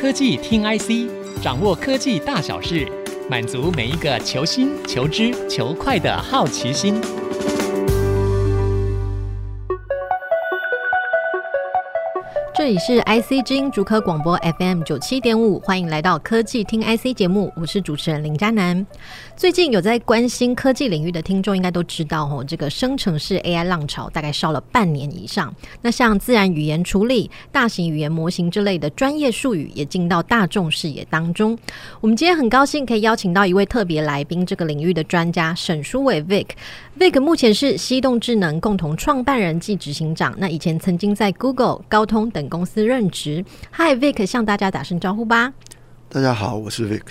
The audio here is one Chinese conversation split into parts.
科技听 IC，掌握科技大小事，满足每一个求新、求知、求快的好奇心。这里是 IC 之音竹科广播 FM 九七点五，欢迎来到科技听 IC 节目，我是主持人林佳楠。最近有在关心科技领域的听众应该都知道哦，这个生成式 AI 浪潮大概烧了半年以上。那像自然语言处理、大型语言模型之类的专业术语也进到大众视野当中。我们今天很高兴可以邀请到一位特别来宾，这个领域的专家沈书伟 Vic。Vic 目前是西动智能共同创办人暨执行长，那以前曾经在 Google、高通等公司任职。Hi Vic，向大家打声招呼吧。大家好，我是 Vic。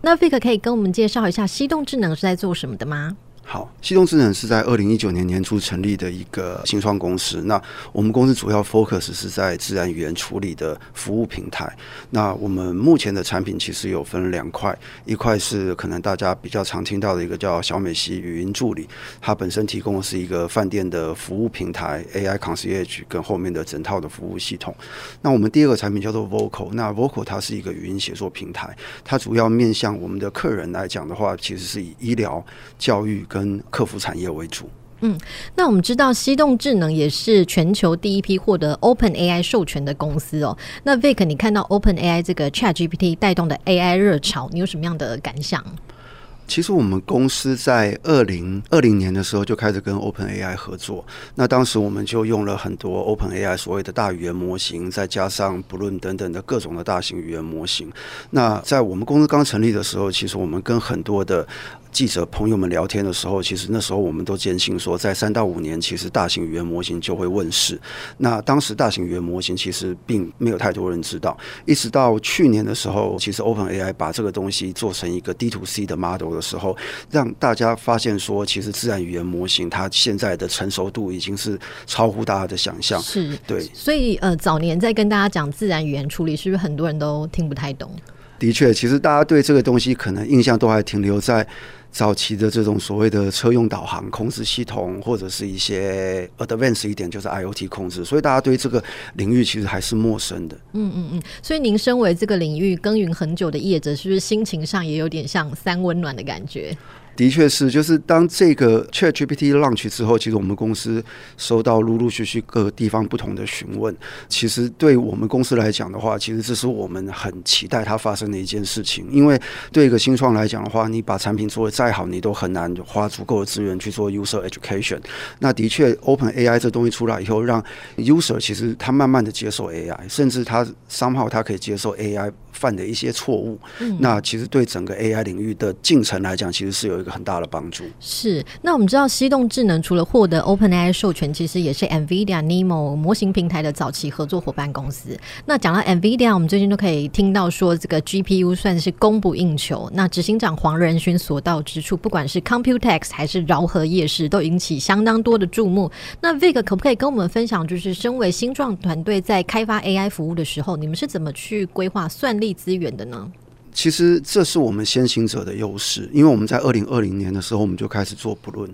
那 Vic 可以跟我们介绍一下西动智能是在做什么的吗？好，西东智能是在二零一九年年初成立的一个新创公司。那我们公司主要 focus 是在自然语言处理的服务平台。那我们目前的产品其实有分两块，一块是可能大家比较常听到的一个叫小美西语音助理，它本身提供的是一个饭店的服务平台 AI Concierge 跟后面的整套的服务系统。那我们第二个产品叫做 Vocal，那 Vocal 它是一个语音写作平台，它主要面向我们的客人来讲的话，其实是以医疗、教育客服产业为主。嗯，那我们知道西动智能也是全球第一批获得 Open AI 授权的公司哦。那 Vic，你看到 Open AI 这个 Chat GPT 带动的 AI 热潮，你有什么样的感想？其实我们公司在二零二零年的时候就开始跟 OpenAI 合作，那当时我们就用了很多 OpenAI 所谓的大语言模型，再加上 Balloon 等等的各种的大型语言模型。那在我们公司刚成立的时候，其实我们跟很多的记者朋友们聊天的时候，其实那时候我们都坚信说，在三到五年，其实大型语言模型就会问世。那当时大型语言模型其实并没有太多人知道，一直到去年的时候，其实 OpenAI 把这个东西做成一个 D to C 的 model 的时候，让大家发现说，其实自然语言模型它现在的成熟度已经是超乎大家的想象。是，对。所以呃，早年在跟大家讲自然语言处理，是不是很多人都听不太懂？的确，其实大家对这个东西可能印象都还停留在。早期的这种所谓的车用导航控制系统，或者是一些 advanced 一点，就是 IoT 控制，所以大家对这个领域其实还是陌生的。嗯嗯嗯，所以您身为这个领域耕耘很久的业者，是不是心情上也有点像三温暖的感觉？的确是，就是当这个 ChatGPT launch 之后，其实我们公司收到陆陆续续各个地方不同的询问。其实对我们公司来讲的话，其实这是我们很期待它发生的一件事情。因为对一个新创来讲的话，你把产品做得再好，你都很难花足够的资源去做 user education。那的确，Open AI 这东西出来以后，让 user 其实他慢慢的接受 AI，甚至他 somehow 他可以接受 AI 犯的一些错误。嗯。那其实对整个 AI 领域的进程来讲，其实是有一个很大的帮助。是，那我们知道西动智能除了获得 OpenAI 授权，其实也是 NVIDIA NeMo 模型平台的早期合作伙伴公司。那讲到 NVIDIA，我们最近都可以听到说这个 GPU 算是供不应求。那执行长黄仁勋所到之处，不管是 Computex 还是饶河夜市，都引起相当多的注目。那 Vic 可不可以跟我们分享，就是身为新创团队在开发 AI 服务的时候，你们是怎么去规划算力资源的呢？其实这是我们先行者的优势，因为我们在二零二零年的时候，我们就开始做不论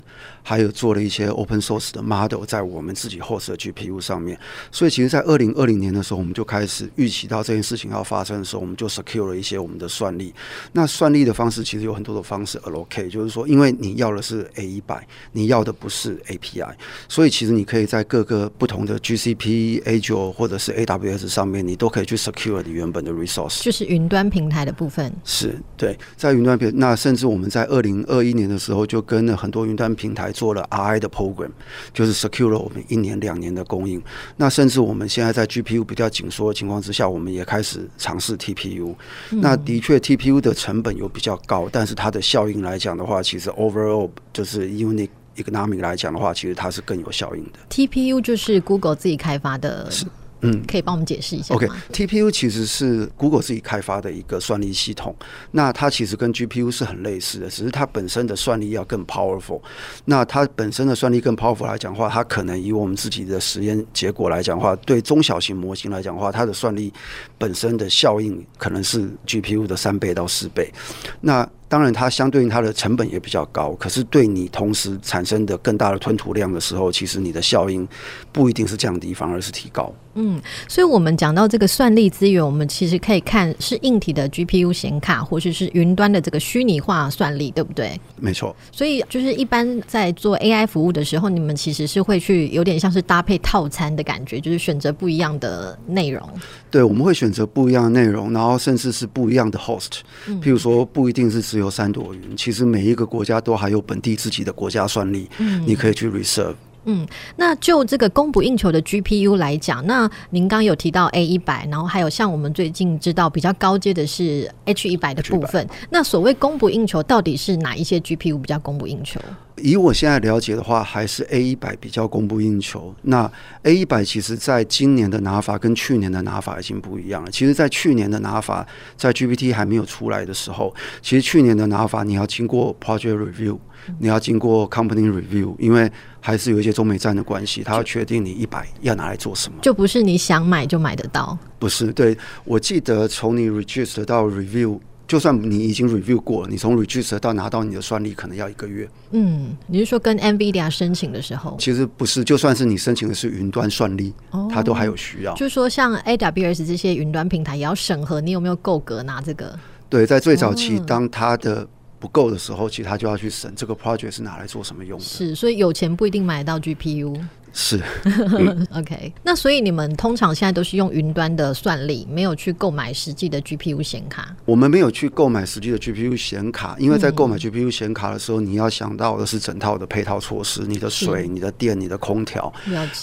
还有做了一些 Open Source 的 Model 在我们自己 host 的 GPU 上面。所以，其实，在二零二零年的时候，我们就开始预期到这件事情要发生的时候，我们就 secure 了一些我们的算力。那算力的方式其实有很多的方式 allocate，就是说，因为你要的是 A 一百，你要的不是 API，所以其实你可以在各个不同的 GCP、Azure 或者是 AWS 上面，你都可以去 secure 你原本的 resource，就是云端平台的部分。是对，在云端平，那甚至我们在二零二一年的时候就跟了很多云端平台做了 RI 的 program，就是 secure 了我们一年两年的供应。那甚至我们现在在 GPU 比较紧缩的情况之下，我们也开始尝试 TPU。那的确 TPU 的成本有比较高，但是它的效应来讲的话，其实 overall 就是 unit economic 来讲的话，其实它是更有效应的。TPU 就是 Google 自己开发的。是。嗯，可以帮我们解释一下吗？OK，TPU 其实是 Google 自己开发的一个算力系统。那它其实跟 GPU 是很类似的，只是它本身的算力要更 powerful。那它本身的算力更 powerful 来讲的话，它可能以我们自己的实验结果来讲的话，对中小型模型来讲的话，它的算力本身的效应可能是 GPU 的三倍到四倍。那当然它相对应它的成本也比较高，可是对你同时产生的更大的吞吐量的时候，其实你的效应不一定是降低，反而是提高。嗯，所以我们讲到这个算力资源，我们其实可以看是硬体的 GPU 显卡，或者是云端的这个虚拟化算力，对不对？没错。所以就是一般在做 AI 服务的时候，你们其实是会去有点像是搭配套餐的感觉，就是选择不一样的内容。对，我们会选择不一样的内容，然后甚至是不一样的 host。譬如说，不一定是只有三朵云，其实每一个国家都还有本地自己的国家算力，嗯，你可以去 reserve。嗯，那就这个供不应求的 GPU 来讲，那您刚有提到 A 一百，然后还有像我们最近知道比较高阶的是 H 一百的部分。那所谓供不应求，到底是哪一些 GPU 比较供不应求？以我现在了解的话，还是 A 一百比较供不应求。那 A 一百其实在今年的拿法跟去年的拿法已经不一样了。其实，在去年的拿法，在 GPT 还没有出来的时候，其实去年的拿法你要经过 Project Review。你要经过 company review，因为还是有一些中美战的关系，他要确定你一百要拿来做什么，就不是你想买就买得到。不是，对，我记得从你 register 到 review，就算你已经 review 过了，你从 register 到拿到你的算力可能要一个月。嗯，你是说跟 NVIDIA 申请的时候？其实不是，就算是你申请的是云端算力，哦，它都还有需要。就是说像 AWS 这些云端平台也要审核你有没有够格拿这个。对，在最早期，当它的不够的时候，其实他就要去审这个 project 是拿来做什么用的。是，所以有钱不一定买得到 GPU。是，OK。那所以你们通常现在都是用云端的算力，没有去购买实际的 GPU 显卡。我们没有去购买实际的 GPU 显卡，因为在购买 GPU 显卡的时候，嗯，你要想到的是整套的配套措施，你的水、你的电、你的空调，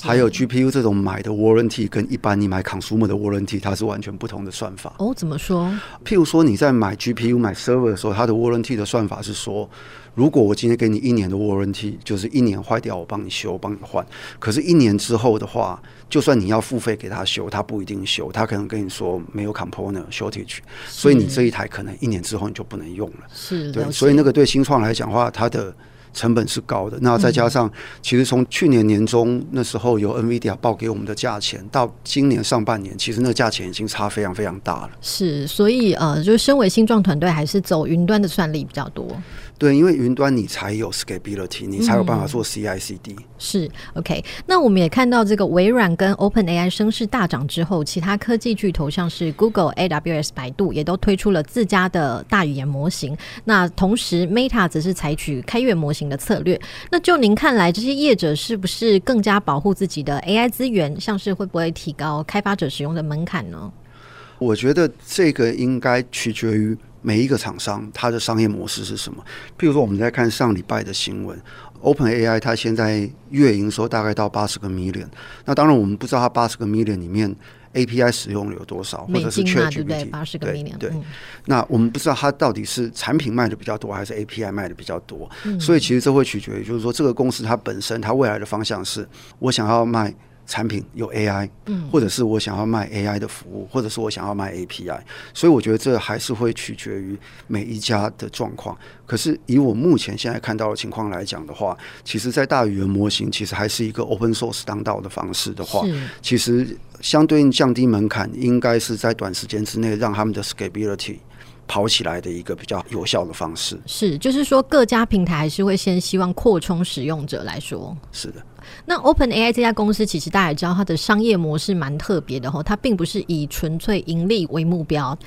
还有 GPU 这种买的 warranty 跟一般你买 consumer 的 warranty 它是完全不同的算法。哦，怎么说？譬如说你在买 GPU 买 server 的时候，它的 warranty 的算法是说。如果我今天给你一年的 warranty，就是一年坏掉我帮你修，帮你换。可是，一年之后的话，就算你要付费给他修，他不一定修，他可能跟你说没有 component shortage，所以你这一台可能一年之后你就不能用了。是，对，所以那个对新创来讲的话，它的。成本是高的，那再加上，其实从去年年中那时候有 NVIDIA 报给我们的价钱，到今年上半年，其实那个价钱已经差非常非常大了。是，所以呃，就是身为新创团队，还是走云端的算力比较多。对，因为云端你才有 scalability，你才有办法做 CI/CD。嗯、是 OK。那我们也看到这个微软跟 OpenAI 声势大涨之后，其他科技巨头像是 Google、AWS、百度也都推出了自家的大语言模型。那同时，Meta 则是采取开源模型的策略，那就您看来，这些业者是不是更加保护自己的 AI 资源？像是会不会提高开发者使用的门槛呢？我觉得这个应该取决于每一个厂商它的商业模式是什么。譬如说，我们在看上礼拜的新闻，OpenAI 它现在月营收大概到八十个 million，那当然我们不知道它八十个 million 里面。API 使用了有多少，或者是 ChatGPT 八十个 million，对，那我们不知道它到底是产品卖的比较多，还是 API 卖的比较多，嗯，所以其实这会取决于，就是说这个公司它本身它未来的方向是，我想要卖。产品有 AI，或者是我想要卖 AI 的服务，或者是我想要卖 API，所以我觉得这还是会取决于每一家的状况。可是以我目前现在看到的情况来讲的话，其实，在大语言模型其实还是一个 Open Source 当道的方式的话，其实相对应降低门槛，应该是在短时间之内让他们的 Scalability 跑起来的一个比较有效的方式。是，就是说各家平台还是会先希望扩充使用者来说。是的。那 OpenAI 这家公司其实大家也知道，它的商业模式蛮特别的哈，它并不是以纯粹盈利为目标。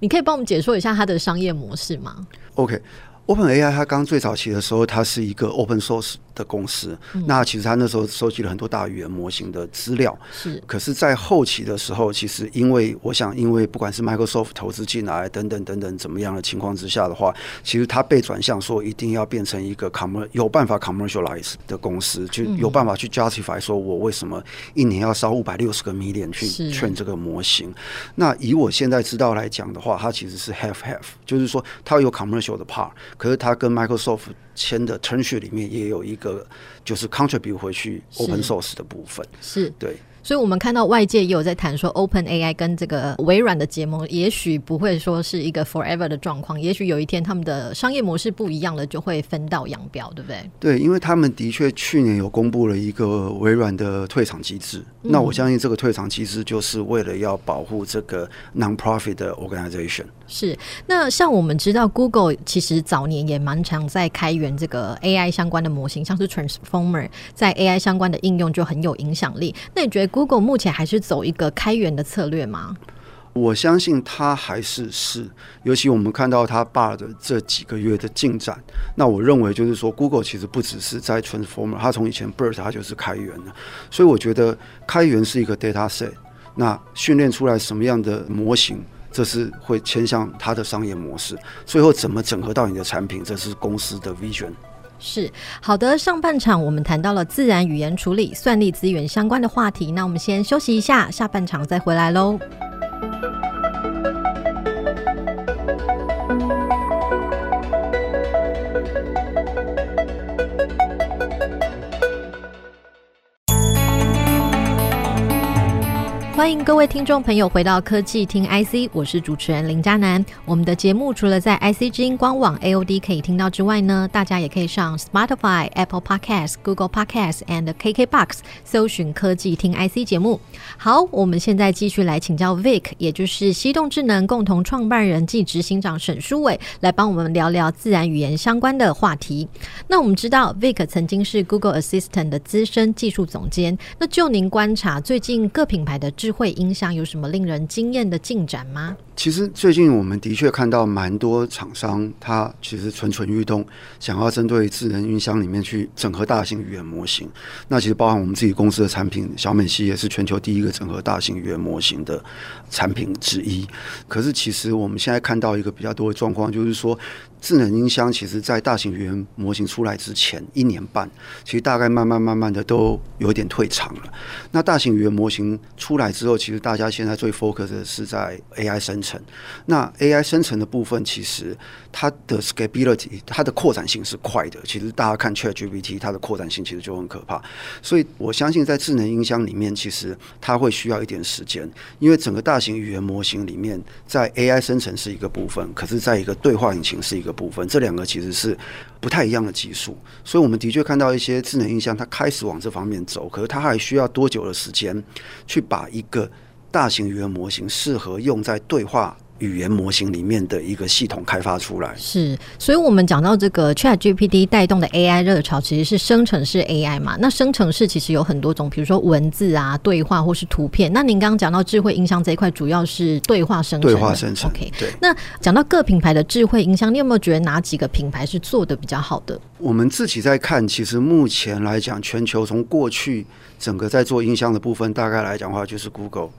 你可以帮我们解说一下它的商业模式吗？OK。OpenAI 它刚最早期的时候，它是一个 Open Source 的公司。嗯、那其实他那时候收集了很多大语言模型的资料。是。可是，在后期的时候，其实因为我想，因为不管是 Microsoft 投资进来等等等等怎么样的情况之下的话，其实他被转向说一定要变成一个 commer 有办法 commercialize 的公司，就有办法去 justify 说我为什么一年要烧五百六十个 million 去 train 这个模型。那以我现在知道来讲的话，它其实是 half half，就是说它有 commercial 的 part。可是他跟 Microsoft 签的 term sheet 里面也有一个，就是 contribute 回去 open source 的部分。是，对。所以我们看到外界也有在谈说，Open AI 跟这个微软的结盟，也许不会说是一个 forever 的状况，也许有一天他们的商业模式不一样了，就会分道扬镳，对不对？对，因为他们的确去年有公布了一个微软的退场机制，嗯、那我相信这个退场机制就是为了要保护这个 non-profit 的 organization。是，那像我们知道，Google 其实早年也蛮常在开源这个 AI 相关的模型，像是 Transformer，在 AI 相关的应用就很有影响力。那你觉得 Google 目前还是走一个开源的策略吗？我相信它还是是，尤其我们看到它 Bard 的这几个月的进展，那我认为就是说，Google 其实不只是在 Transformer，它从以前 BERT 它就是开源的，所以我觉得开源是一个 data set，那训练出来什么样的模型，这是会牵向它的商业模式，最后怎么整合到你的产品，这是公司的 vision。是好的，上半场我们谈到了自然语言处理、算力资源相关的话题，那我们先休息一下，下半场再回来喽。欢迎各位听众朋友回到科技听 IC，我是主持人林嘉楠。我们的节目除了在 IC 之音官网 AOD 可以听到之外呢，大家也可以上 Spotify、Apple Podcasts、Google Podcasts and KKBox 搜寻科技听 IC 节目。好，我们现在继续来请教 Vic，也就是西动智能共同创办人暨执行长沈书伟，来帮我们聊聊自然语言相关的话题。那我们知道 Vic 曾经是 Google Assistant 的资深技术总监，那就您观察最近各品牌的智会影响有什么令人惊艳的进展吗？其实最近我们的确看到蛮多厂商，他其实蠢蠢欲动，想要针对智能音箱里面去整合大型语言模型。那其实包含我们自己公司的产品，小美系也是全球第一个整合大型语言模型的产品之一。可是其实我们现在看到一个比较多的状况，就是说。智能音箱其实，在大型语言模型出来之前一年半，其实大概慢慢慢慢的都有点退场了。那大型语言模型出来之后，其实大家现在最 focus 的是在 AI 生成。那 AI 生成的部分，其实它的 scalability，它的扩展性是快的。其实大家看 ChatGPT，它的扩展性其实就很可怕。所以我相信，在智能音箱里面，其实它会需要一点时间，因为整个大型语言模型里面，在 AI 生成是一个部分，可是在一个对话引擎是一个。部分，这两个其实是不太一样的技术，所以我们的确看到一些智能音箱，它开始往这方面走，可是它还需要多久的时间去把一个大型语言模型适合用在对话语言模型里面的一个系统开发出来是，所以我们讲到这个 ChatGPT 带动的 AI 热潮，其实是生成式 AI 嘛。那生成式其实有很多种，比如说文字啊、对话或是图片。那您刚刚讲到智慧音箱这一块，主要是对话生成。对话生成。OK，对。那讲到各品牌的智慧音箱，你有没有觉得哪几个品牌是做的比较好的？我们自己在看，其实目前来讲，全球从过去整个在做音箱的部分，大概来讲的话，就是 Google。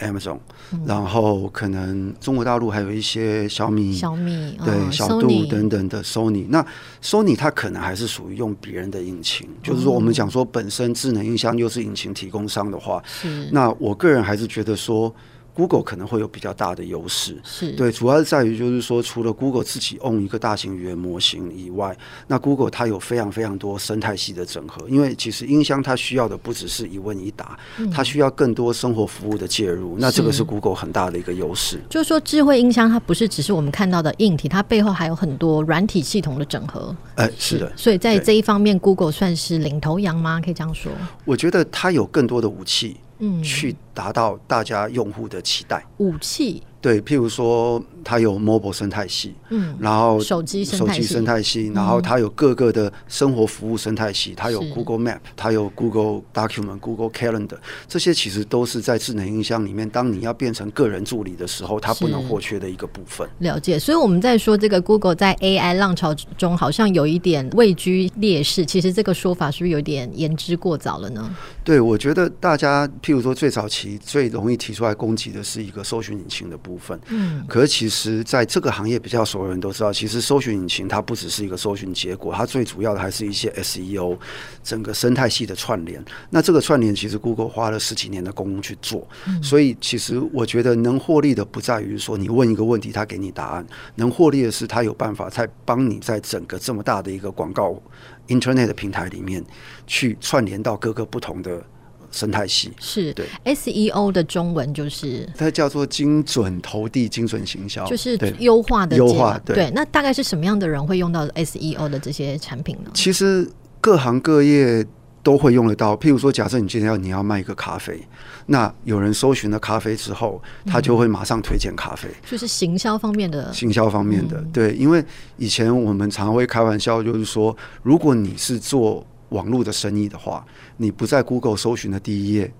Amazon，然后可能中国大陆还有一些小米、小米对小度等等的 Sony。那 Sony 它可能还是属于用别人的引擎，就是说我们讲说本身智能音箱又是引擎提供商的话，那我个人还是觉得说。Google 可能会有比较大的优势，是对，主要是在于就是说，除了 Google 自己 own 一个大型语言模型以外，那 Google 它有非常非常多生态系的整合。因为其实音箱它需要的不只是一问一答，嗯、它需要更多生活服务的介入。那这个是 Google 很大的一个优势。就是说，智慧音箱它不是只是我们看到的硬体，它背后还有很多软体系统的整合。哎，是的。所以在这一方面，Google 算是领头羊吗？可以这样说？我觉得它有更多的武器。嗯，去达到大家用户的期待。武器。对，譬如说，它有 mobile 生态系，嗯，然后手机手机生态系，然后它有各个的生活服务生态系，它有 Google Map，它有 Google Document、Google Calendar，这些其实都是在智能音箱里面，当你要变成个人助理的时候，它不能或缺的一个部分。了解，所以我们在说这个 Google 在 AI 浪潮中好像有一点位居劣势，其实这个说法是不是有点言之过早了呢？对，我觉得大家譬如说最早期最容易提出来攻击的是一个搜寻引擎的部分。部分，嗯，可是其实在这个行业比较熟的人都知道，其实搜寻引擎它不只是一个搜寻结果，它最主要的还是一些 SEO 整个生态系的串联。那这个串联其实 Google 花了十几年的功夫去做，所以其实我觉得能获利的不在于说你问一个问题，他给你答案，能获利的是他有办法在帮你在整个这么大的一个广告 Internet 的平台里面去串联到各个不同的。生态系。是对 SEO 的中文就是它叫做精准投递、精准行销，就是优化的优化。对，对，那大概是什么样的人会用到 SEO 的这些产品呢？其实各行各业都会用得到。譬如说，假设你今天要你要卖一个咖啡。那有人搜寻了咖啡之后，他就会马上推荐咖啡，嗯，就是行销方面的。行销方面的，嗯，对，因为以前我们常会开玩笑，就是说，如果你是做网络的生意的话，你不在 Google 搜寻的第一页。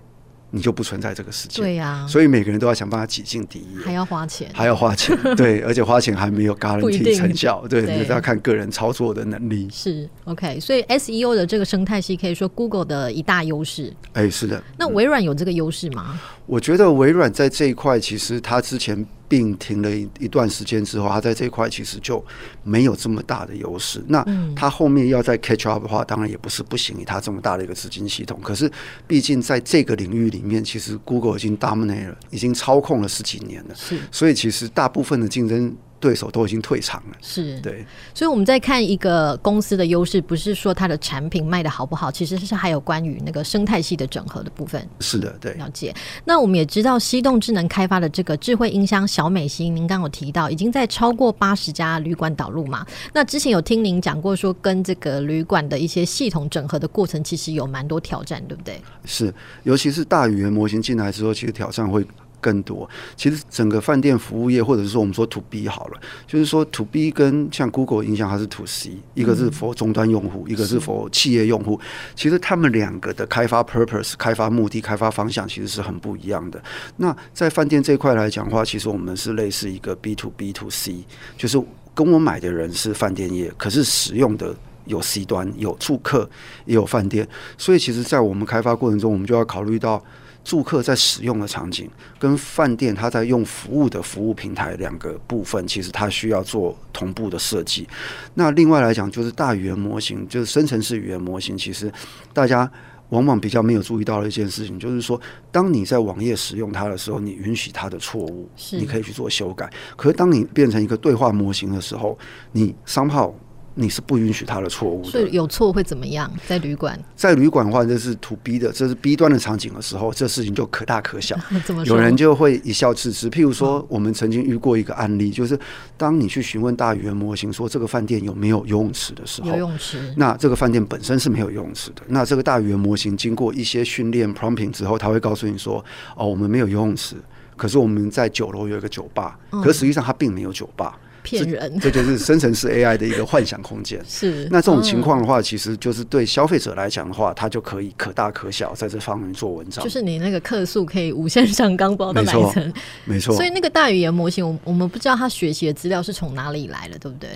你就不存在这个世界，对呀、啊，所以每个人都要想办法挤进第一，还要花钱，还要花钱，对，而且花钱还没有 guarantee 成效，对，要看个人操作的能力。是 OK，所以 SEO 的这个生态系可以说 Google 的一大优势。哎、欸，是的。那微软有这个优势吗？我觉得微软在这一块，其实它之前。并停了一一段时间之后，它在这一块其实就没有这么大的优势。那它后面要再 catch up 的话，当然也不是不行。以它这么大的一个资金系统，可是毕竟在这个领域里面，其实 Google 已经 dominate 了，已经操控了十几年了。是，所以其实大部分的竞争。对手都已经退场了，是对，所以我们在看一个公司的优势，不是说它的产品卖的好不好，其实是还有关于那个生态系的整合的部分。是的，对，了解。那我们也知道，西动智能开发的这个智慧音箱小美心，您刚刚有提到，已经在超过八十家旅馆导入嘛？那之前有听您讲过，说跟这个旅馆的一些系统整合的过程，其实有蛮多挑战，对不对？是，尤其是大语言模型进来之后，其实挑战会。更多，其实整个饭店服务业，或者是说我们说 to B 好了，就是说 to B 跟像 Google 影响它是 to C，一个是 for 终端用户，一个是 for 企业用户。其实他们两个的开发 purpose、开发目的、开发方向其实是很不一样的。那在饭店这一块来讲的话，其实我们是类似一个 B to B to C，就是跟我买的人是饭店业，可是使用的有 C 端，有住客，也有饭店。所以其实，在我们开发过程中，我们就要考虑到。住客在使用的场景跟饭店他在用服务的服务平台两个部分，其实它需要做同步的设计。那另外来讲，就是大语言模型，就是生成式语言模型，其实大家往往比较没有注意到的一件事情，就是说，当你在网页使用它的时候，你允许它的错误，你可以去做修改。可是当你变成一个对话模型的时候，你商号。你是不允许他的错误的，所以有错会怎么样？在旅馆，在旅馆的话，这是 to B 的，这是 B 端的场景的时候，这事情就可大可小。有人就会一笑置之。譬如说，我们曾经遇过一个案例，就是当你去询问大语言模型说这个饭店有没有游泳池的时候，游泳池，那这个饭店本身是没有游泳池的。那这个大语言模型经过一些训练 prompting 之后，他会告诉你说：“哦，我们没有游泳池，可是我们在九楼有一个酒吧。嗯”可实际上它并没有酒吧。骗人，这就是生成式 AI 的一个幻想空间。是，那这种情况的话，其实就是对消费者来讲的话，他就可以可大可小，在这方面做文章。就是你那个客诉可以无限上纲，不知道到哪一层。没错。所以那个大语言模型，我我们不知道他学习的资料是从哪里来的，对不对？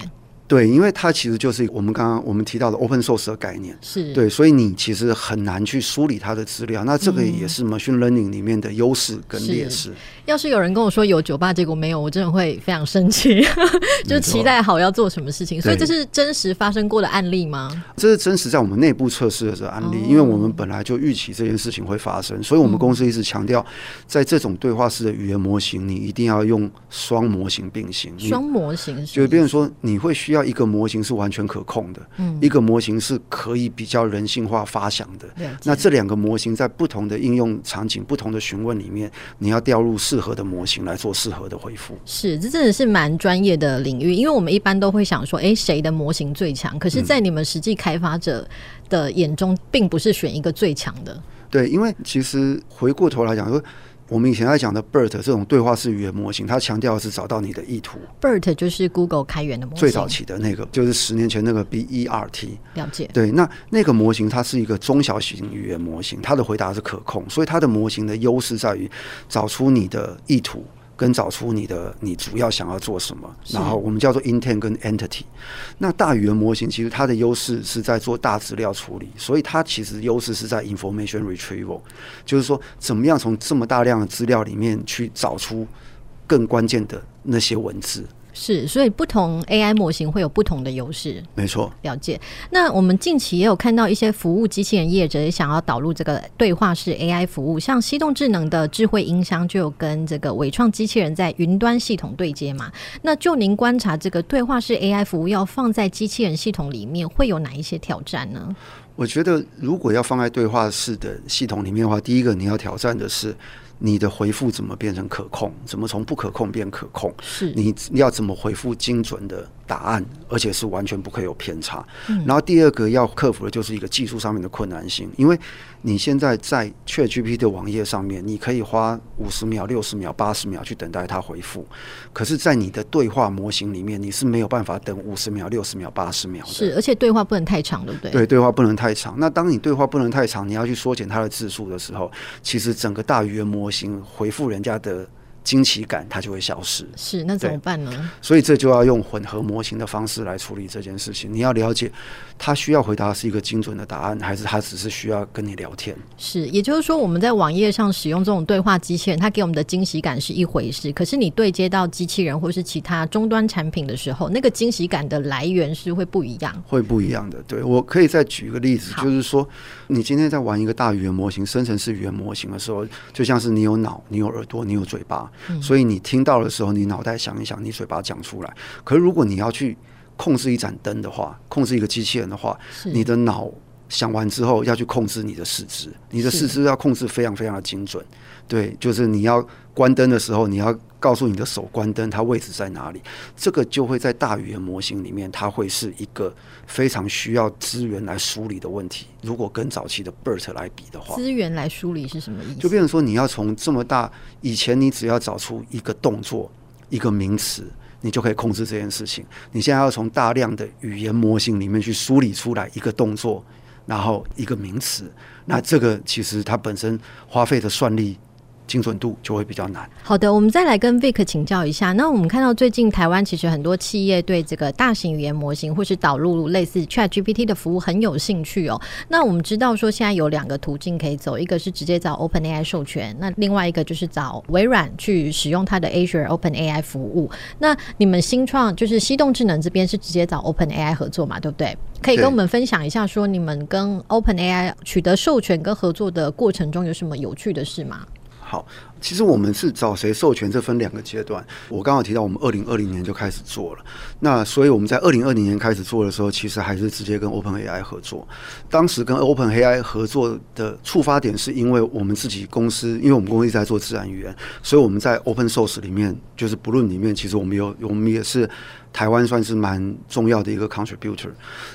对，因为它其实就是我们刚刚我们提到的 open source 的概念，是对，所以你其实很难去梳理它的资料。那这个也是 machine learning 里面的优势跟劣势。要是有人跟我说有酒吧，结果没有，我真的会非常生气，就期待好要做什么事情。所以这是真实发生过的案例吗？这是真实在我们内部测试的这个案例，因为我们本来就预期这件事情会发生，所以我们公司一直强调，在这种对话式的语言模型，你一定要用双模型并行。双模型是，就比如说你会需要一个模型是完全可控的，嗯，一个模型是可以比较人性化发想的。那这两个模型在不同的应用场景、不同的询问里面，你要调入适合的模型来做适合的回复。是，这真的是蛮专业的领域，因为我们一般都会想说，哎，谁的模型最强？可是，在你们实际开发者的眼中，并不是选一个最强的。对，因为其实回过头来讲说。我们以前在讲的 BERT 这种对话式语言模型，它强调的是找到你的意图。BERT 就是 Google 开源的模型，最早期的那个，就是十年前那个 BERT。了解。对，那那个模型它是一个中小型语言模型，它的回答是可控，所以它的模型的优势在于找出你的意图。跟找出你的你主要想要做什么，然后我们叫做 intent 跟 entity。那大语言模型其实它的优势是在做大资料处理，所以它其实优势是在 information retrieval，就是说怎么样从这么大量的资料里面去找出更关键的那些文字。是，所以不同 AI 模型会有不同的优势。没错，了解。那我们近期也有看到一些服务机器人业者也想要导入这个对话式 AI 服务，像西动智能的智慧音箱就有跟这个伟创机器人在云端系统对接嘛。那就您观察，这个对话式 AI 服务要放在机器人系统里面，会有哪一些挑战呢？我觉得如果要放在对话式的系统里面的话，第一个你要挑战的是。你的回复怎么变成可控？怎么从不可控变可控？是你要怎么回复精准的答案，而且是完全不可以有偏差。嗯、然后第二个要克服的就是一个技术上面的困难性，因为你现在在 ChatGPT 的网页上面，你可以花五十秒、六十秒、八十秒去等待它回复，可是，在你的对话模型里面，你是没有办法等五十秒、六十秒、八十秒的。是，而且对话不能太长，对不对？对，对话不能太长。那当你对话不能太长，你要去缩减它的字数的时候，其实整个大语言模型回复人家的。惊奇感它就会消失，是，那怎么办呢？所以这就要用混合模型的方式来处理这件事情。你要了解，他需要回答是一个精准的答案，还是他只是需要跟你聊天？是，也就是说，我们在网页上使用这种对话机器人，它给我们的惊喜感是一回事。可是你对接到机器人或是其他终端产品的时候，那个惊喜感的来源是会不一样，会不一样的。对，我可以再举一个例子，就是说，你今天在玩一个大语言模型、生成式语言模型的时候，就像是你有脑、你有耳朵、你有嘴巴。所以你听到的时候，你脑袋想一想，你嘴巴讲出来。可是如果你要去控制一盏灯的话，控制一个机器人的话，你的脑想完之后要去控制你的四肢，你的四肢要控制非常非常的精准。对，就是你要关灯的时候，你要告诉你的手关灯，它位置在哪里。这个就会在大语言模型里面，它会是一个非常需要资源来梳理的问题。如果跟早期的 BERT 来比的话，资源来梳理是什么意思？就变成说，你要从这么大，以前你只要找出一个动作、一个名词，你就可以控制这件事情。你现在要从大量的语言模型里面去梳理出来一个动作，然后一个名词，那这个其实它本身花费的算力。精准度就会比较难。好的，我们再来跟 Vic 请教一下。那我们看到最近台湾其实很多企业对这个大型语言模型或是导入类似 ChatGPT 的服务很有兴趣哦。那我们知道说现在有两个途径可以走，一个是直接找 OpenAI 授权，那另外一个就是找微软去使用它的 Azure OpenAI 服务。那你们新创就是西动智能这边是直接找 OpenAI 合作嘛？对不对？可以跟我们分享一下，说你们跟 OpenAI 取得授权跟合作的过程中有什么有趣的事吗？好，其实我们是找谁授权，这分两个阶段。我刚好提到，我们二零二零年就开始做了。那所以我们在二零二零年开始做的时候，其实还是直接跟 OpenAI 合作。当时跟 OpenAI 合作的触发点，是因为我们自己公司，因为我们公司一直在做自然语言，所以我们在 Open Source 里面，就是 Balloon 里面，其实我们有，我们也是。台湾算是蛮重要的一个 contributor。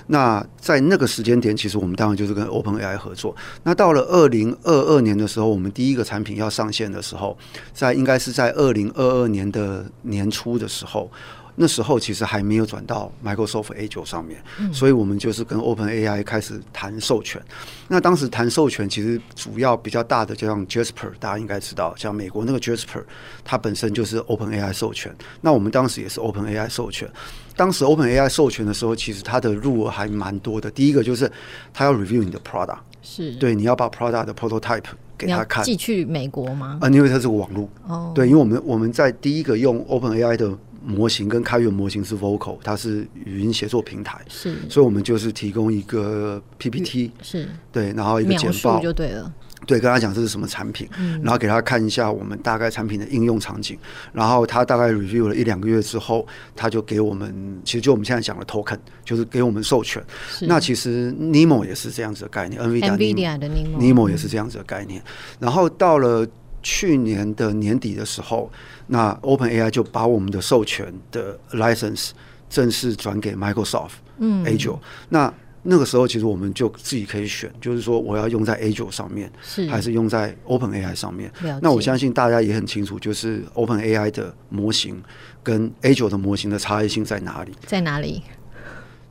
那在那个时间点，其实我们当然就是跟 OpenAI 合作。那到了二零二二年的时候，我们第一个产品要上线的时候，在应该是在二零二二年的年初的时候。那时候其实还没有转到 Microsoft Azure 上面，所以我们就是跟 OpenAI 开始谈授权。那当时谈授权，其实主要比较大的，就像 Jasper，大家应该知道，像美国那个 Jasper，它本身就是 OpenAI 授权。那我们当时也是 OpenAI 授权。当时 OpenAI 授权的时候，其实它的入额还蛮多的。第一个就是它要 review 你的 product，是对，你要把 product 的 prototype 给他看，寄去美国吗？啊，因为它是个网络。哦，对，因为我们我们在第一个用 OpenAI 的。模型跟开源模型是 Vocal，它是语音协作平台，是，所以我们就是提供一个 PPT，是。对，然后一个简报。就对了，对，跟他讲这是什么产品，嗯，然后给他看一下我们大概产品的应用场景，然后他大概 review 了一两个月之后，他就给我们，其实就我们现在讲的 token，就是给我们授权。那其实 Nemo 也是这样子的概念，NVIDIA 的 Nemo 也是这样子的概念，然后到了。去年的年底的时候，那 OpenAI 就把我们的授权的 license 正式转给 Microsoft，嗯，Azure。那那个时候，其实我们就自己可以选，就是说我要用在 Azure 上面，是还是用在 OpenAI 上面。那我相信大家也很清楚，就是 OpenAI 的模型跟 Azure 的模型的差异性在哪里？在哪里？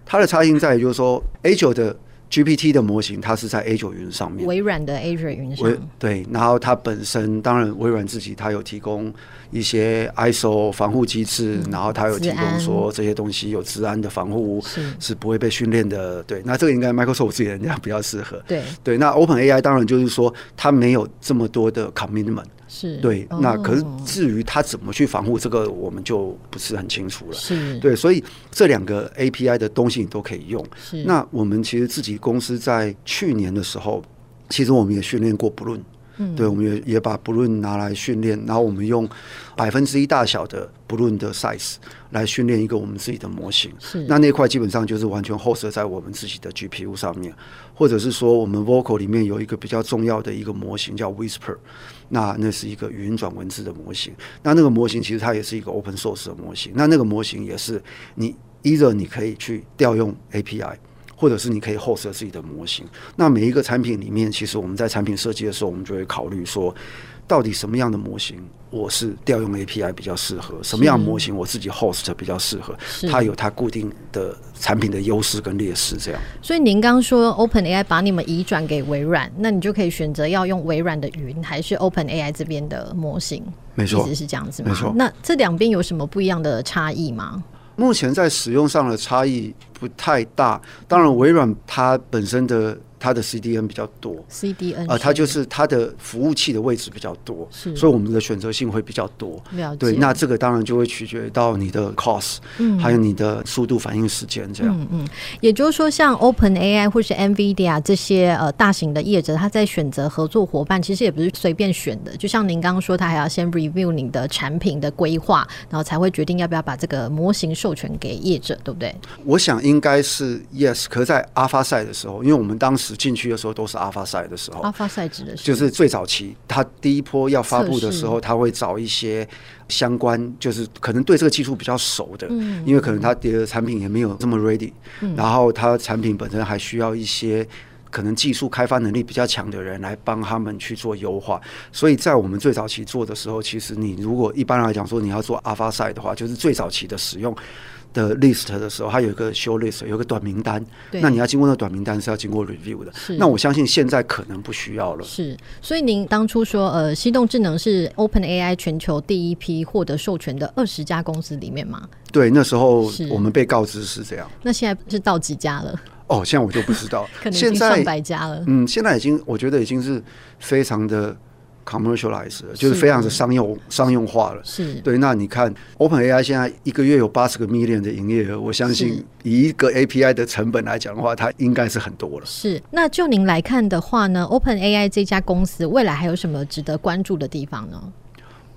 它的差异性在于，就是说 Azure 的。GPT 的模型，它是在 Azure 云上面，微软的 Azure 云上。对，然后它本身当然微软自己它有提供一些 ISO 防护机制，嗯，然后它有提供说这些东西有治安的防护，是是不会被训练的。对，那这个应该 Microsoft 自己人家比较适合。对对，那 OpenAI 当然就是说它没有这么多的 commitment。是对，那可是至于他怎么去防护这个，我们就不是很清楚了。是对，所以这两个 API 的东西你都可以用。是，那我们其实自己公司在去年的时候，其实我们也训练过 Balloon。嗯，对，我们也也把 Balloon 拿来训练，然后我们用百分之一大小的 Balloon 的 size 来训练一个我们自己的模型。是，那那块基本上就是完全 host 在我们自己的 GPU 上面，或者是说我们 Vocal 里面有一个比较重要的一个模型叫 Whisper，那那是一个语音转文字的模型。那那个模型其实它也是一个 open source 的模型。那那个模型也是你 either 你可以去调用 API。或者是你可以 host 自己的模型。那每一个产品里面，其实我们在产品设计的时候，我们就会考虑说，到底什么样的模型我是调用 API 比较适合，什么样的模型我自己 host 比较适合，它有它固定的产品的优势跟劣势。这样。所以您刚刚说 OpenAI 把你们移转给微软，那你就可以选择要用微软的云还是 OpenAI 这边的模型？没错，意思是这样子吗？没错。那这两边有什么不一样的差异吗？目前在使用上的差异不太大，当然微软它本身的。它的 CDN 比较多，CDN 啊、呃，它就是它的服务器的位置比较多，是，所以我们的选择性会比较多。了解。对，那这个当然就会取决于到你的 cost，嗯，还有你的速度反应时间这样。嗯嗯，也就是说，像 OpenAI 或是 NVIDIA 这些呃大型的业者，他在选择合作伙伴，其实也不是随便选的。就像您刚刚说，他还要先 review 你的产品的规划，然后才会决定要不要把这个模型授权给业者，对不对？我想应该是 yes，可是在 Alpha 赛的时候，因为我们当时。进去的时候都是 Alpha 赛的时候，Alpha 赛指的是？就是最早期，他第一波要发布的时候，他会找一些相关，就是可能对这个技术比较熟的，嗯，因为可能他的产品也没有这么 ready，嗯，然后他产品本身还需要一些可能技术开发能力比较强的人来帮他们去做优化，所以在我们最早期做的时候，其实你如果一般来讲说你要做 Alpha 赛的话，就是最早期的使用。的 list 的时候，它有一个 show list，有个短名单。那你要经过那短名单是要经过 review 的。那我相信现在可能不需要了。是，所以您当初说，呃，西动智能是 OpenAI 全球第一批获得授权的二十家公司里面吗？对，那时候我们被告知是这样。那现在是到几家了？哦，现在我就不知道，可能已经上百家了。嗯，现在已经，我觉得已经是非常的。Commercialize 就是非常的商用商用化了，是对。那你看，OpenAI 现在一个月有八十个 million 的营业额，我相信以一个 API 的成本来讲的话，它应该是很多了。是。那就您来看的话呢，OpenAI 这家公司未来还有什么值得关注的地方呢？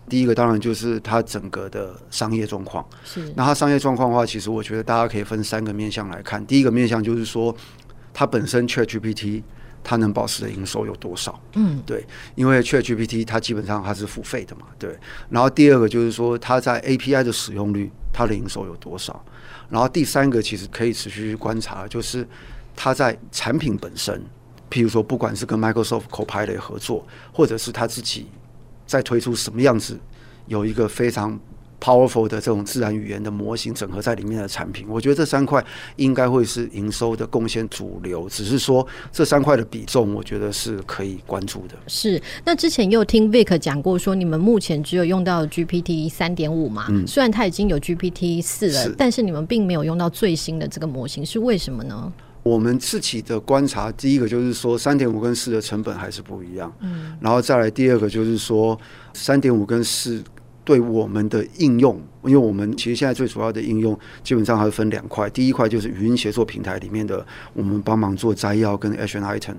第一个当然就是它整个的商业状况。是。那它商业状况的话，其实我觉得大家可以分三个面向来看。第一个面向就是说，它本身 ChatGPT。它能保持的营收有多少？嗯，对，因为 ChatGPT 它基本上它是付费的嘛，对。然后第二个就是说，它在 API 的使用率，它的营收有多少？然后第三个其实可以持续去观察，就是它在产品本身，譬如说，不管是跟 Microsoft Copilot 合作，或者是它自己在推出什么样子，有一个非常。Powerful 的这种自然语言的模型整合在里面的产品，我觉得这三块应该会是营收的贡献主流。只是说这三块的比重，我觉得是可以关注的。是。那之前又听 Vic 讲过，说你们目前只有用到 GPT 三点五嘛？嗯。虽然它已经有 GPT 四了，但是你们并没有用到最新的这个模型，是为什么呢？我们自己的观察，第一个就是说三点五跟四的成本还是不一样。嗯。然后再来第二个就是说三点五跟四。对我们的应用，因为我们其实现在最主要的应用基本上还是分两块。第一块就是语音协作平台里面的，我们帮忙做摘要跟 action item。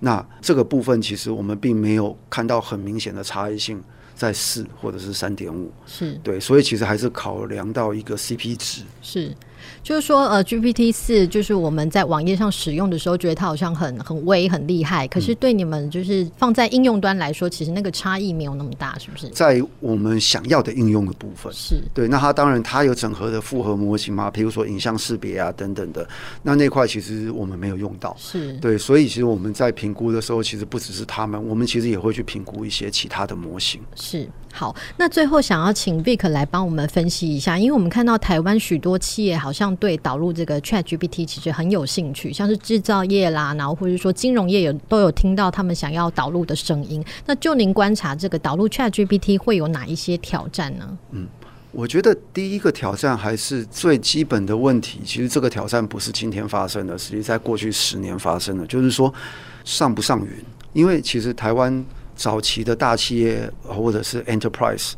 那这个部分其实我们并没有看到很明显的差异性，在四或者是三点五，是对，所以其实还是考量到一个 CP 值是。就是说，呃，GPT 四就是我们在网页上使用的时候，觉得它好像很很威、很厉害。可是对你们就是放在应用端来说，其实那个差异没有那么大，是不是？在我们想要的应用的部分，是对。那它当然它有整合的复合模型嘛，比如说影像识别啊等等的。那那块其实我们没有用到，是对。所以其实我们在评估的时候，其实不只是他们，我们其实也会去评估一些其他的模型。是好。那最后想要请 Vic 来帮我们分析一下，因为我们看到台湾许多企业好像对导入这个 ChatGPT 其实很有兴趣，像是制造业啦，然后或者说金融业有都有听到他们想要导入的声音。那就您观察这个导入 ChatGPT 会有哪一些挑战呢？嗯，我觉得第一个挑战还是最基本的问题。其实这个挑战不是今天发生的，实际在过去十年发生的，就是说上不上云。因为其实台湾早期的大企业或者是 Enterprise。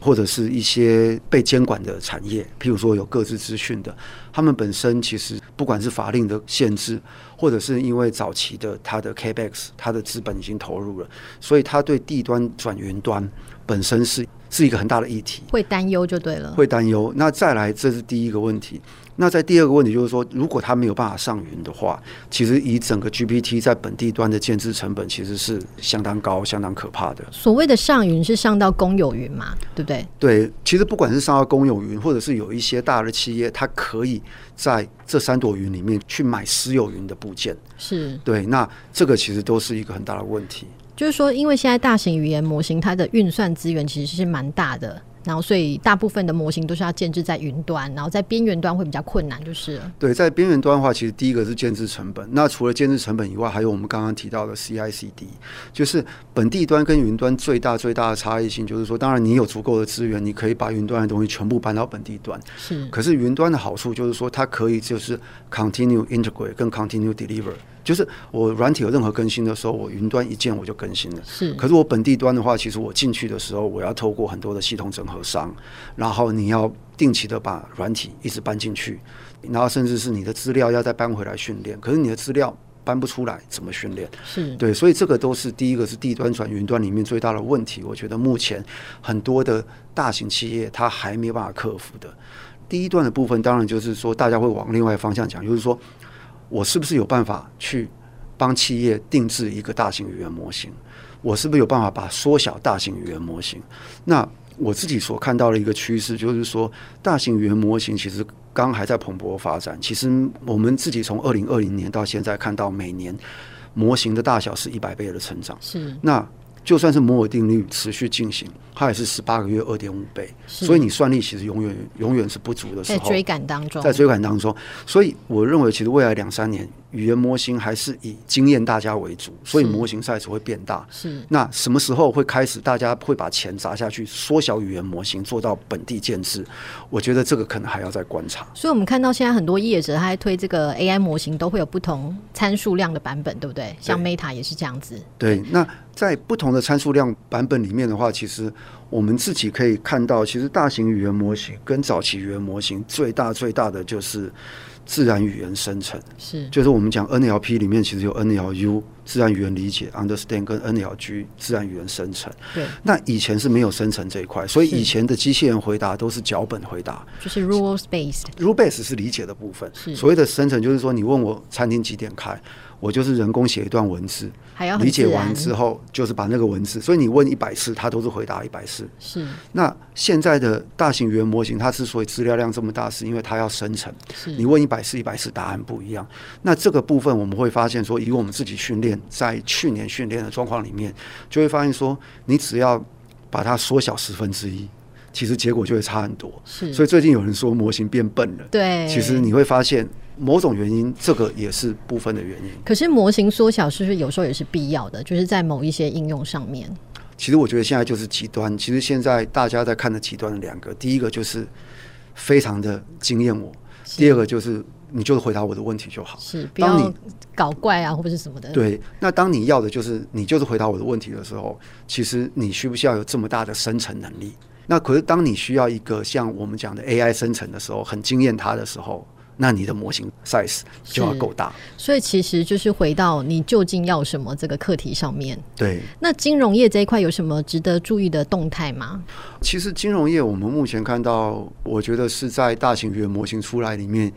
或者是一些被监管的产业，譬如说有各自资讯的，他们本身其实不管是法令的限制，或者是因为早期的它的 Capex，它的资本已经投入了，所以它对地端转云端本身是是一个很大的议题，会担忧就对了，会担忧。那再来，这是第一个问题。那在第二个问题就是说，如果它没有办法上云的话，其实以整个 GPT 在本地端的建制成本其实是相当高、相当可怕的。所谓的上云是上到公有云嘛，对不对？对，其实不管是上到公有云，或者是有一些大的企业，它可以在这三朵云里面去买私有云的部件。是对，那这个其实都是一个很大的问题。就是说，因为现在大型语言模型它的运算资源其实是蛮大的。然后，所以大部分的模型都是要建置在云端，然后在边缘端会比较困难，就是了。对，在边缘端的话，其实第一个是建置成本。那除了建置成本以外，还有我们刚刚提到的 CI/CD，就是本地端跟云端最大最大的差异性，就是说，当然你有足够的资源，你可以把云端的东西全部搬到本地端。是。可是云端的好处就是说，它可以就是 continue integrate 跟 continue deliver。就是我软体有任何更新的时候，我云端一键我就更新了。是，可是我本地端的话，其实我进去的时候，我要透过很多的系统整合商，然后你要定期的把软体一直搬进去，然后甚至是你的资料要再搬回来训练。可是你的资料搬不出来，怎么训练？是对，所以这个都是第一个是地端转云端里面最大的问题。我觉得目前很多的大型企业它还没有办法克服的。第一段的部分，当然就是说大家会往另外方向讲，就是说。我是不是有办法去帮企业定制一个大型语言模型？我是不是有办法把缩小大型语言模型？那我自己所看到的一个趋势就是说，大型语言模型其实刚还在蓬勃发展。其实我们自己从二零二零年到现在看到，每年模型的大小是一百倍的成长。是那。就算是摩尔定律持续进行，它也是十八个月二点五倍，所以你算力其实永远永远是不足的时候，在追赶当中，在追赶当中，所以我认为其实未来两三年。语言模型还是以经验大家为主，所以模型 size 会变大。是，那什么时候会开始大家会把钱砸下去缩小语言模型，做到本地建制？我觉得这个可能还要再观察。所以，我们看到现在很多业者他在推这个 AI 模型，都会有不同参数量的版本，对不对？像 Meta 也是这样子。对，对，那在不同的参数量版本里面的话，其实我们自己可以看到，其实大型语言模型跟早期语言模型最大最大的就是。自然语言生成是，就是我们讲 NLP 里面其实有 NLU 自然语言理解 understand 跟 NLG 自然语言生成。对，那以前是没有生成这一块，所以以前的机器人回答都是脚本回答，就是 rules based。rule based 是理解的部分，是所谓的生成就是说你问我餐厅几点开。我就是人工写一段文字，理解完之后就是把那个文字，所以你问一百次，它都是回答一百次。是。那现在的大型语言模型，它之所以资料量这么大，是因为它要生成。是。你问一百次，一百次答案不一样。那这个部分我们会发现说，以我们自己训练，在去年训练的状况里面，就会发现说，你只要把它缩小十分之一，其实结果就会差很多。是。所以最近有人说模型变笨了。对。其实你会发现。某种原因，这个也是部分的原因。可是模型缩小是不是有时候也是必要的？就是在某一些应用上面。其实我觉得现在就是极端。其实现在大家在看的极端的两个，第一个就是非常的惊艳我，第二个就是你就是回答我的问题就好。是，不要搞怪啊，或者是什么的。对，那当你要的就是你就是回答我的问题的时候，其实你需不需要有这么大的生成能力？那可是当你需要一个像我们讲的 AI 生成的时候，很惊艳它的时候。那你的模型 size 就要够大，所以其实就是回到你究竟要什么这个课题上面。对，那金融业这一块有什么值得注意的动态吗？其实金融业我们目前看到，我觉得是在大型语言模型出来里面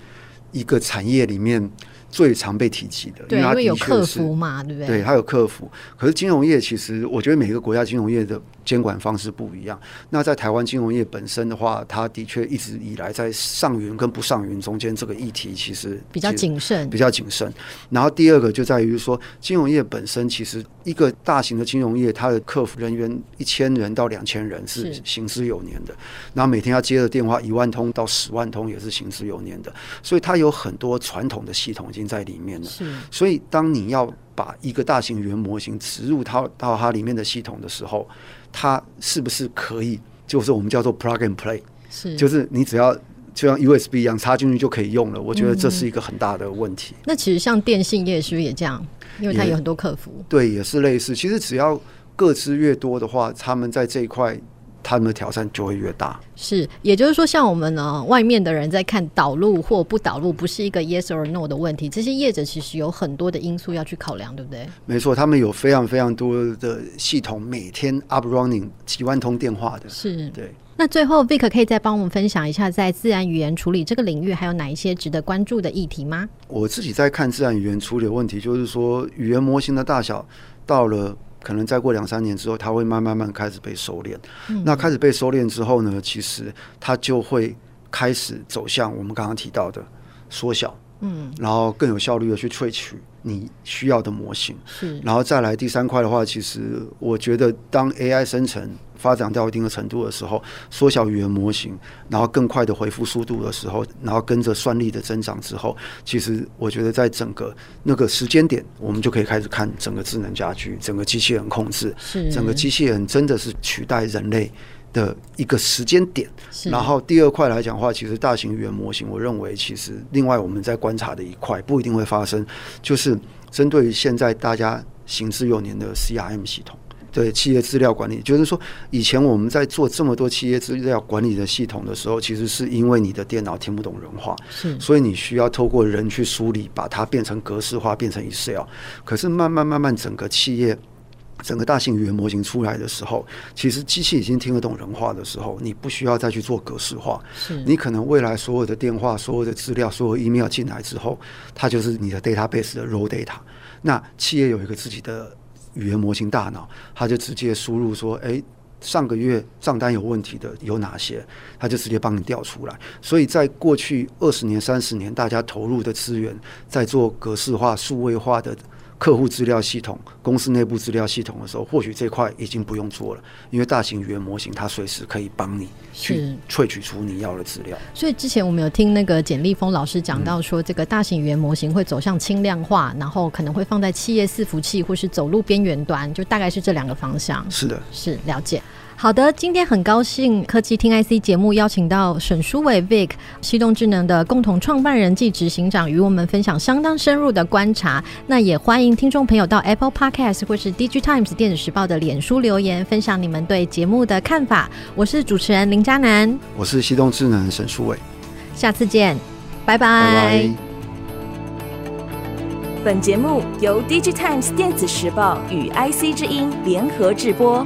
一个产业里面。最常被提及的，对，因为有客服嘛，对不对？对，它有客服。可是金融业其实，我觉得每个国家金融业的监管方式不一样。那在台湾金融业本身的话，它的确一直以来在上云跟不上云中间这个议题其实比较谨慎，比较谨慎。然后第二个就在于说，金融业本身其实一个大型的金融业，它的客服人员一千人到两千人是行之有年的。然后每天要接的电话一万通到十万通也是行之有年的。所以它有很多传统的系统已经在里面了，是所以当你要把一个大型语言模型植入它到它里面的系统的时候，它是不是可以，就是我们叫做 plug and play，是，就是你只要就像 USB 一样插进去就可以用了。我觉得这是一个很大的问题。那其实像电信业是不是也这样？因为它有很多客服，对，也是类似。其实只要个资越多的话，他们在这一块他们的挑战就会越大。是，也就是说，像我们呢，外面的人在看导入或不导入，不是一个 yes or no 的问题。这些业者其实有很多的因素要去考量，对不对？没错，他们有非常非常多的系统，每天 up running 几万通电话的。是，对。那最后，Vic 可以再帮我们分享一下，在自然语言处理这个领域，还有哪一些值得关注的议题吗？我自己在看自然语言处理的问题，就是说，语言模型的大小到了。可能再过两三年之后，它会慢慢慢开始被收敛。嗯。那开始被收敛之后呢，其实它就会开始走向我们刚刚提到的缩小。嗯，然后更有效率的去萃取你需要的模型。是，然后再来第三块的话，其实我觉得当 AI 生成。发展到一定的程度的时候，缩小语言模型，然后更快的回复速度的时候，然后跟着算力的增长之后，其实我觉得在整个那个时间点，我们就可以开始看整个智能家居、整个机器人控制，是整个机器人真的是取代人类的一个时间点。然后第二块来讲的话，其实大型语言模型，我认为其实另外我们在观察的一块不一定会发生，就是针对于现在大家行之有年的 CRM 系统。对企业资料管理，就是说，以前我们在做这么多企业资料管理的系统的时候，其实是因为你的电脑听不懂人话，是，所以你需要透过人去梳理，把它变成格式化，变成 Excel。可是慢慢慢慢，整个企业，整个大型语言模型出来的时候，其实机器已经听得懂人话的时候，你不需要再去做格式化，是你可能未来所有的电话、所有的资料、所有 email 进来之后，它就是你的 database 的 raw data。那企业有一个自己的。语言模型大脑，它就直接输入说：“诶，上个月账单有问题的有哪些？”它就直接帮你调出来。所以在过去二十年、三十年，大家投入的资源在做格式化、数位化的。客户资料系统、公司内部资料系统的时候，或许这块已经不用做了，因为大型语言模型它随时可以帮你去萃取出你要的资料。所以之前我们有听那个简立峰老师讲到说，这个大型语言模型会走向轻量化，然后可能会放在企业伺服器或是走路边缘端，就大概是这两个方向。是的，是了解。好的，今天很高兴科技听 IC 节目邀请到沈书伟 Vic 西动智能的共同创办人暨执行长，与我们分享相当深入的观察。那也欢迎听众朋友到 Apple Podcast 或是 Digitimes 电子时报的脸书留言，分享你们对节目的看法。我是主持人林嘉南，我是西动智能沈书伟，下次见，拜拜。本节目由 Digitimes 电子时报与 IC 之音联合制播。